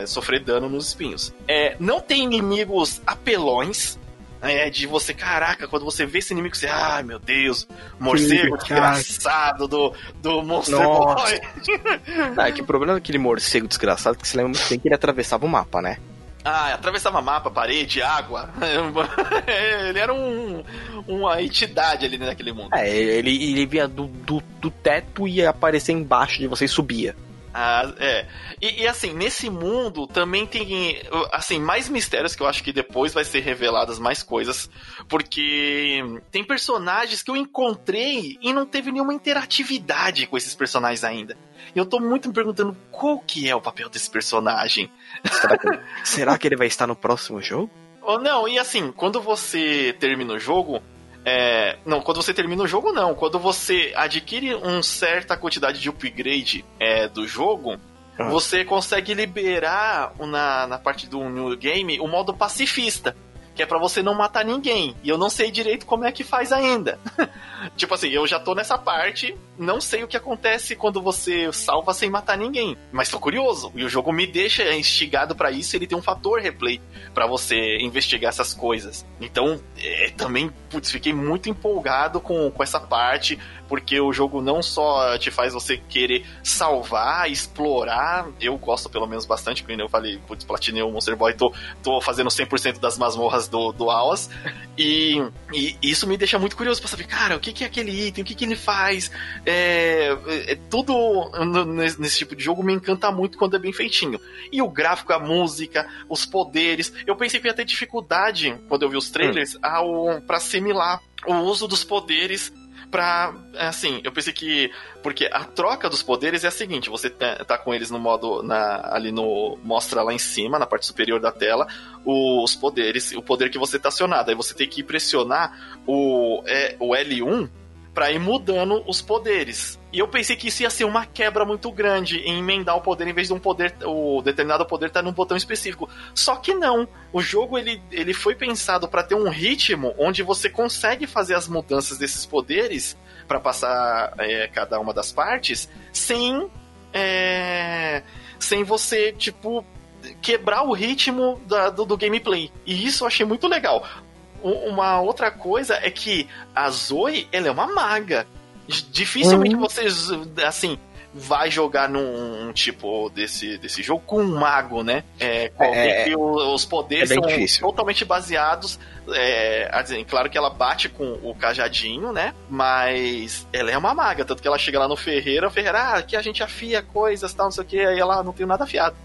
é, sofrer dano nos espinhos. É, não tem inimigos apelões, é de você, caraca, quando você vê esse inimigo, você, ai meu Deus, morcego desgraçado do, do Monster Nossa. Boy. ah, é que o problema daquele morcego desgraçado é que você lembra muito bem que ele atravessava o mapa, né? Ah, atravessava mapa, parede, água. ele era um, uma entidade ali naquele mundo. É, ele, ele vinha do, do, do teto e ia aparecer embaixo de você e subia. Ah, é. E, e, assim, nesse mundo também tem, assim, mais mistérios que eu acho que depois vai ser reveladas mais coisas, porque tem personagens que eu encontrei e não teve nenhuma interatividade com esses personagens ainda. E eu tô muito me perguntando qual que é o papel desse personagem. Será que, será que ele vai estar no próximo jogo? Ou não, e assim, quando você termina o jogo, é, não, quando você termina o jogo, não. Quando você adquire uma certa quantidade de upgrade é, do jogo, ah. você consegue liberar na, na parte do New Game o modo pacifista que é para você não matar ninguém. E eu não sei direito como é que faz ainda. tipo assim, eu já tô nessa parte, não sei o que acontece quando você salva sem matar ninguém, mas tô curioso. E o jogo me deixa instigado para isso, ele tem um fator replay para você investigar essas coisas. Então, é, também, putz, fiquei muito empolgado com, com essa parte porque o jogo não só te faz você querer salvar, explorar, eu gosto pelo menos bastante, como eu falei, putz, platinei o Monster Boy, tô, tô fazendo 100% das masmorras do, do Awas, e, e, isso me deixa muito curioso pra saber, cara, o que, que é aquele item, o que, que ele faz, é, é tudo nesse, nesse tipo de jogo me encanta muito quando é bem feitinho. E o gráfico, a música, os poderes, eu pensei que ia ter dificuldade, quando eu vi os trailers, hum. ao, pra assimilar o uso dos poderes pra. Assim, eu pensei que. Porque a troca dos poderes é a seguinte: você tá, tá com eles no modo. Na, ali no. Mostra lá em cima, na parte superior da tela, os poderes, o poder que você tá acionado. Aí você tem que pressionar o, é, o L1 para ir mudando os poderes. E eu pensei que isso ia ser uma quebra muito grande em emendar o poder em vez de um poder, o determinado poder estar tá num botão específico. Só que não. O jogo ele, ele foi pensado para ter um ritmo onde você consegue fazer as mudanças desses poderes para passar é, cada uma das partes sem é, sem você tipo quebrar o ritmo da, do, do gameplay. E isso eu achei muito legal uma outra coisa é que a Zoe, ela é uma maga. Dificilmente uhum. vocês, assim, vai jogar num tipo desse, desse jogo com um mago, né? É, é, que os poderes é são difícil. totalmente baseados. É, claro que ela bate com o cajadinho, né? Mas ela é uma maga, tanto que ela chega lá no Ferreira, o Ferreira, ah, aqui a gente afia coisas, tal, não sei o que, aí ela não tem nada afiado.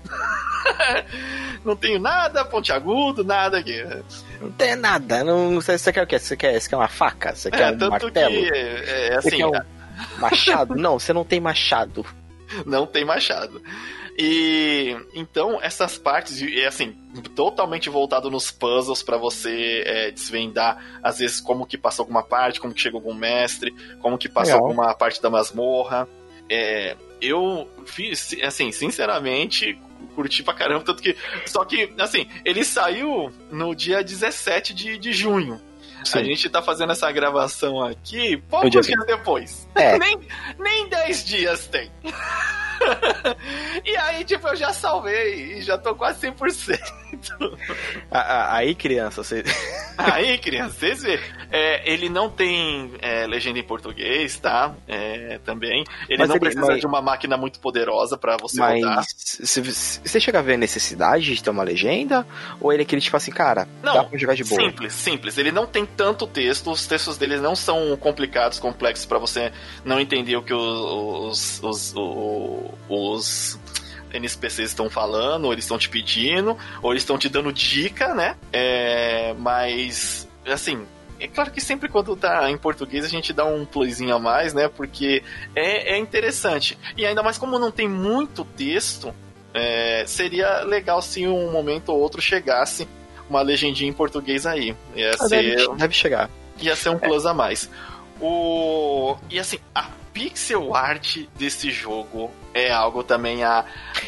não tenho nada pontiagudo, nada aqui. Não tem nada. Não, você, você quer o quê? Você quer, você quer uma faca? Você quer é, um martelo? Que, é, é assim. Um machado? não, você não tem machado. Não tem machado. E então essas partes, é assim, totalmente voltado nos puzzles para você é, desvendar, às vezes, como que passou alguma parte, como que chegou algum mestre, como que passou alguma parte da masmorra. É, eu fiz, assim, sinceramente, curti pra caramba, tanto que. Só que, assim, ele saiu no dia 17 de, de junho. Sim. A gente tá fazendo essa gravação aqui poucos dias depois. É. nem, nem 10 dias tem. e aí, tipo, eu já salvei e já tô quase 100%. aí, criança, você. aí, criança, vocês vê. É, ele não tem é, legenda em português, tá? É, também. Ele mas não ele, precisa mas... de uma máquina muito poderosa para você mas rodar. Você chega a ver a necessidade de ter uma legenda? Ou ele é aquele tipo assim, cara, não, dá pra jogar de boa? Simples, simples. Ele não tem tanto texto, os textos dele não são complicados, complexos para você não entender o que os, os, os, os NSPCs estão falando, ou eles estão te pedindo, ou eles estão te dando dica, né? É, mas, assim, é claro que sempre quando tá em português a gente dá um plusinho a mais, né? Porque é, é interessante. E ainda mais como não tem muito texto, é, seria legal se um momento ou outro chegasse uma legendinha em português aí. Ia Ah, ser, deve, deve chegar. ia ser um plus a mais. O... E assim, a pixel art desse jogo é algo também a,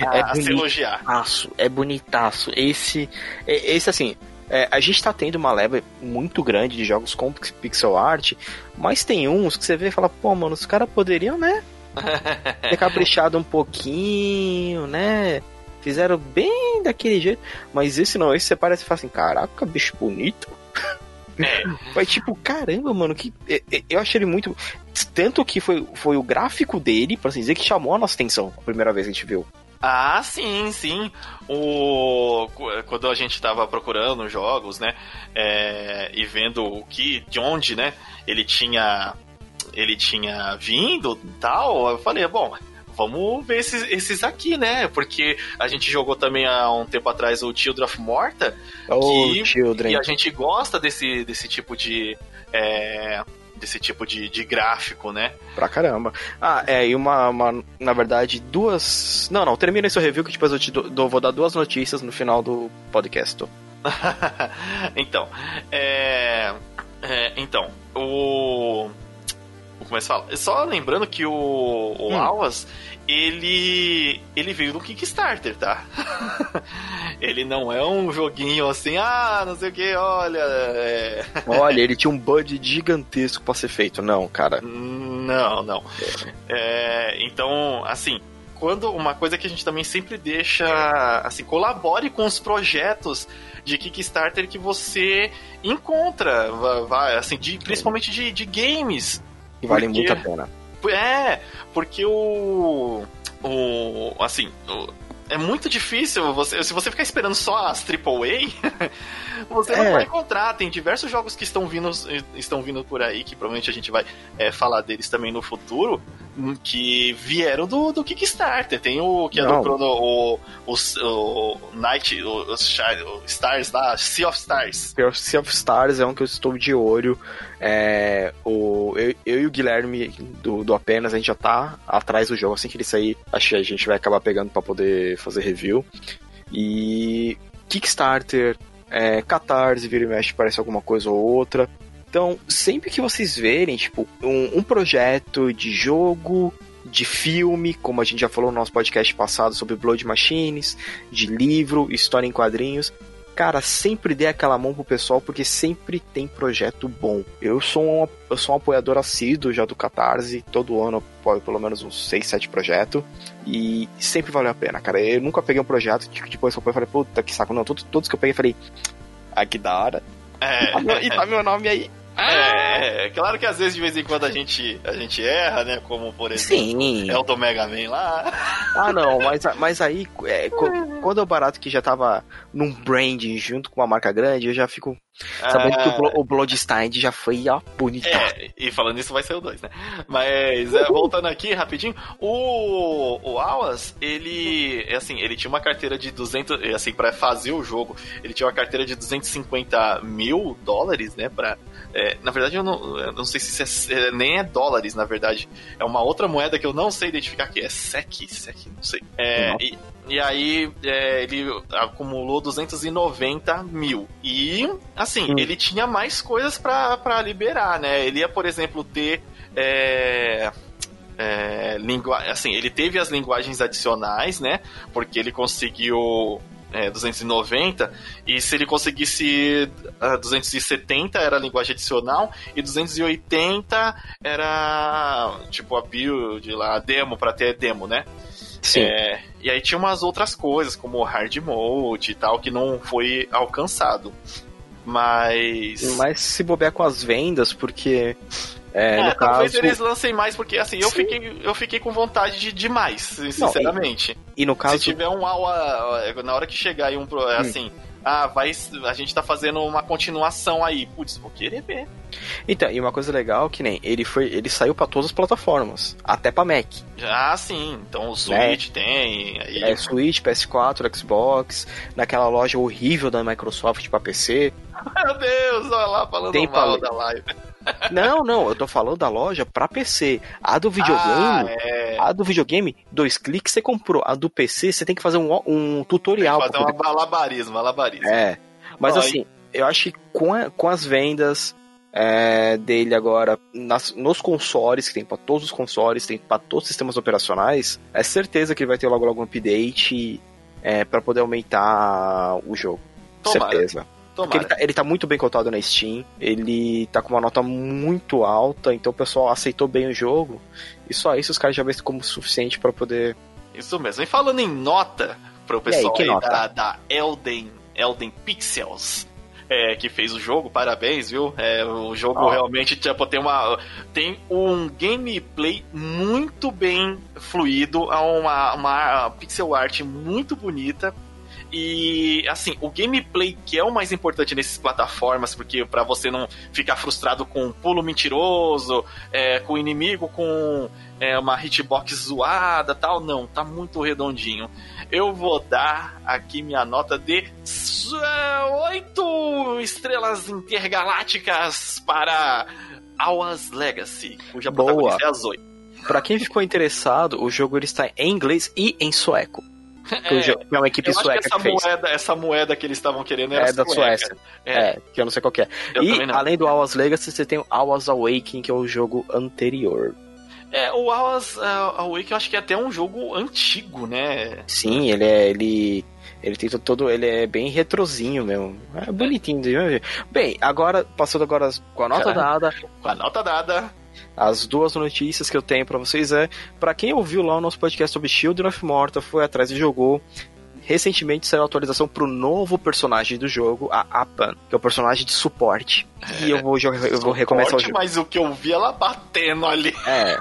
a, É a se elogiar. bonitaço, é bonitaço. Esse, é- esse assim, é, a gente tá tendo uma leva muito grande de jogos com pix- pixel art, mas tem uns que você vê e fala, pô, mano, os caras poderiam, né? Ter caprichado um pouquinho, né? Fizeram bem daquele jeito. Mas esse não, esse você parece e fala assim, caraca, bicho bonito. Foi tipo, caramba, mano, que. é- é- Eu achei ele muito. Tanto que foi, foi o gráfico dele, pra assim dizer, que chamou a nossa atenção a primeira vez que a gente viu. Ah, sim, sim. O quando a gente tava procurando jogos, né, é, e vendo o que, de onde, né, ele tinha, ele tinha vindo, e tal, eu falei, bom, vamos ver esses, esses aqui, né, porque a gente jogou também há um tempo atrás o Children of Morta Oh, Que- Children. e a gente gosta desse, desse tipo de é, desse tipo de, de gráfico, né? Pra caramba. Ah, é, e uma, uma- Na verdade, duas. Não, não, termina esse review que depois eu te dou, dou- vou dar duas notícias no final do podcast. então, é, é, então, o. Se fala? Só lembrando que o, o Hum. Awas, ele. ele veio do Kickstarter, tá? ele não é um joguinho assim, ah, não sei o que, olha. é, Olha, ele tinha um budget gigantesco pra ser feito. Não, cara. Não, não. É, então, assim, quando uma coisa que a gente também sempre deixa, assim, colabore com os projetos de Kickstarter que você encontra, va- vai, assim, de, principalmente de, de games. Que vale Porque- muito a pena. É, porque o. O. Assim. o- é muito difícil você. Se você ficar esperando só as AAA, você não É. vai encontrar. Tem diversos jogos que estão vindo, estão vindo por aí, que provavelmente a gente vai é, falar deles também no futuro, que vieram do, do Kickstarter. Tem o que é Não. do Chrono, o, o, o Night, o, o Stars lá, Sea of Stars. Sea of Stars é um que eu estou de olho. É, o, eu, eu e o Guilherme do, do Apenas, a gente já tá atrás do jogo. Assim que ele sair, acho que a gente vai acabar pegando pra poder fazer review. E Kickstarter, é, Catarse, vira e mexe, parece alguma coisa ou outra. Então, sempre que vocês verem, tipo, um, um projeto de jogo, de filme, como a gente já falou no nosso podcast passado sobre Blood Machines, de livro, história em quadrinhos, cara, sempre dê aquela mão pro pessoal, porque sempre tem projeto bom. Eu sou um, eu sou um apoiador assíduo já do Catarse, todo ano eu apoio pelo menos uns 6, 7 projetos, e sempre valeu a pena, cara. Eu nunca peguei um projeto que depois que eu apoio, eu falei, puta que saco, não, todos, todos que eu peguei, eu falei, ah, que da hora, É. Meu- e tá meu nome aí. É, é, claro que às vezes de vez em quando a gente, a gente erra, né? Como por exemplo, Sim. é o do Mega Man lá. Ah, não, mas, mas aí, é, quando é o barato que já tava num branding junto com uma marca grande, eu já fico sabendo que o, Blo- o Bloodstained já foi, ó, bonito. É, e falando isso vai ser o 2, né? Mas, é, voltando aqui rapidinho, o, o Awas, ele, é assim, ele tinha uma carteira de 200, é, assim, pra fazer o jogo, ele tinha uma carteira de 250 mil dólares, né, pra... é, na verdade, eu não, eu não sei se isso é, é- nem é dólares, na verdade. É uma outra moeda que eu não sei identificar aqui. É SEC? SEC? Não sei. É, Nossa. e, e aí, é, ele acumulou 290 mil. E, assim, ele tinha mais coisas pra liberar, né? Ele ia, por exemplo, ter. É, é, lingua... assim, ele teve as linguagens adicionais, né? Porque ele conseguiu é, 290 e se ele conseguisse ah, 270 era a linguagem adicional e 280 era tipo a build lá, a demo para ter demo, né? Sim. É, e aí tinha umas outras coisas, como hard mode e tal, que não foi alcançado. Mas. Mas se bobear com as vendas, porque. É, É, talvez caso. eles lancem mais, porque assim, eu Sim. fiquei, eu fiquei com vontade de demais, sinceramente. E no caso. Se tiver um AUA, na hora que chegar aí um pro- Hum. Ah, vai, a gente tá fazendo uma continuação aí. Putz, vou querer ver. Então, e uma coisa legal que nem ele foi, ele saiu para todas as plataformas, até para Mac. Ah, sim. Então o Switch né? tem. Aí... É Switch, PS4, Xbox, naquela loja horrível da Microsoft para PC. Meu Deus, olha lá falando tem mal da live. Não, não, eu tô falando da loja pra PC. A do videogame, ah, é. a do videogame, dois cliques você comprou. A do PC, você tem que fazer um, um tutorial. Tem que fazer um malabarismo, malabarismo. É. Mas assim, eu acho que com, a, com as vendas é, dele agora nas, nos consoles, que tem para todos os consoles, tem para todos os sistemas operacionais, é certeza que ele vai ter logo algum update é, para poder aumentar o jogo. Tomara. Certeza. Porque ele tá, ele tá, muito bem cotado na Steam, ele tá com uma nota muito alta, então o pessoal aceitou bem o jogo, e só isso os caras já veem como suficiente para poder. Isso mesmo. E falando em nota pro pessoal aí, aí da, da Elden, Elden Pixels, é, que fez o jogo, parabéns, viu? É, o jogo oh. realmente tipo, tem uma tem um gameplay muito bem fluido, uma, uma pixel art muito bonita. E assim, o gameplay que é o mais importante nessas plataformas, porque para você não ficar frustrado com um pulo mentiroso, é, com o inimigo com é, uma hitbox zoada tal, não, tá muito redondinho. Eu vou dar aqui minha nota de oito estrelas intergalácticas para Hours Legacy, cuja Boa. protagonista é a Zoe. Pra quem ficou interessado, o jogo ele está em inglês e em sueco. É, é uma equipe sueca que, essa, que moeda, essa moeda que eles estavam querendo era é da Suécia. É. é. que eu não sei qual é. Eu e além do Hours Legacy, você tem o Hours Awakening, que é o jogo anterior. É, o Hours uh, Awakening eu acho que é até um jogo antigo, né? Sim, ele é. Ele, ele tem todo. Ele é bem retrozinho mesmo. É bonitinho. Bem, agora, passando agora com a nota dada. Com a nota dada. As duas notícias que eu tenho para vocês é, para quem ouviu lá o nosso podcast sobre Children of Morta, foi atrás e jogou, recentemente saiu a atualização pro novo personagem do jogo, a Apan, que é o personagem de suporte. É, e eu vou, eu vou recomeçar o jogo. Mas o que eu vi ela batendo ali. É.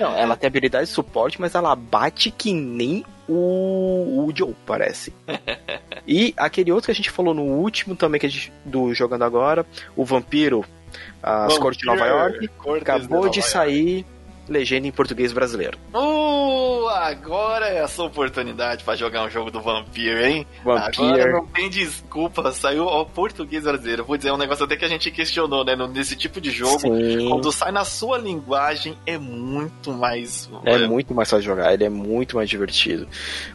Não, ela tem habilidade de suporte, mas ela bate que nem o, o Joe, parece. e aquele outro que a gente falou no último também, que a gente, do Jogando Agora, o Vampiro, as Cortes de Nova York. Cortes acabou de, de sair legenda em português brasileiro. Uh, agora é a sua oportunidade para jogar um jogo do Vampiro, hein? Vampiro. Agora não tem desculpa, saiu ao português brasileiro. Vou dizer, é um negócio até que a gente questionou, né? Nesse tipo de jogo, Sim. quando sai na sua linguagem, é muito mais. É, é muito mais fácil jogar, ele é muito mais divertido.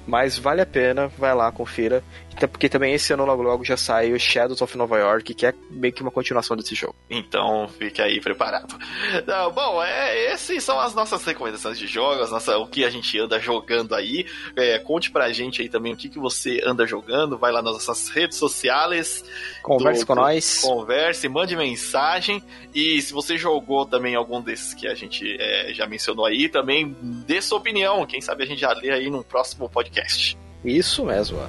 Mas vale a pena, vai lá, confira. Porque também esse ano logo logo já sai o Shadows of Nova York, que é meio que uma continuação desse jogo. Então fique aí preparado. Não, bom, é, esses são as nossas recomendações de jogos, nossa, o que a gente anda jogando aí. É, conte pra gente aí também o que, que você anda jogando. Vai lá nas nossas redes sociais. Converse do, com nós. Converse, mande mensagem. E se você jogou também algum desses que a gente é, já mencionou aí, também dê sua opinião. Quem sabe a gente já lê aí num próximo podcast. Isso mesmo.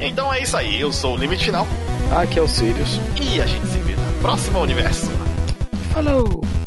Então é isso aí, eu sou o Limite Final. Aqui é o Sirius. E a gente se vê no próximo universo. Falou!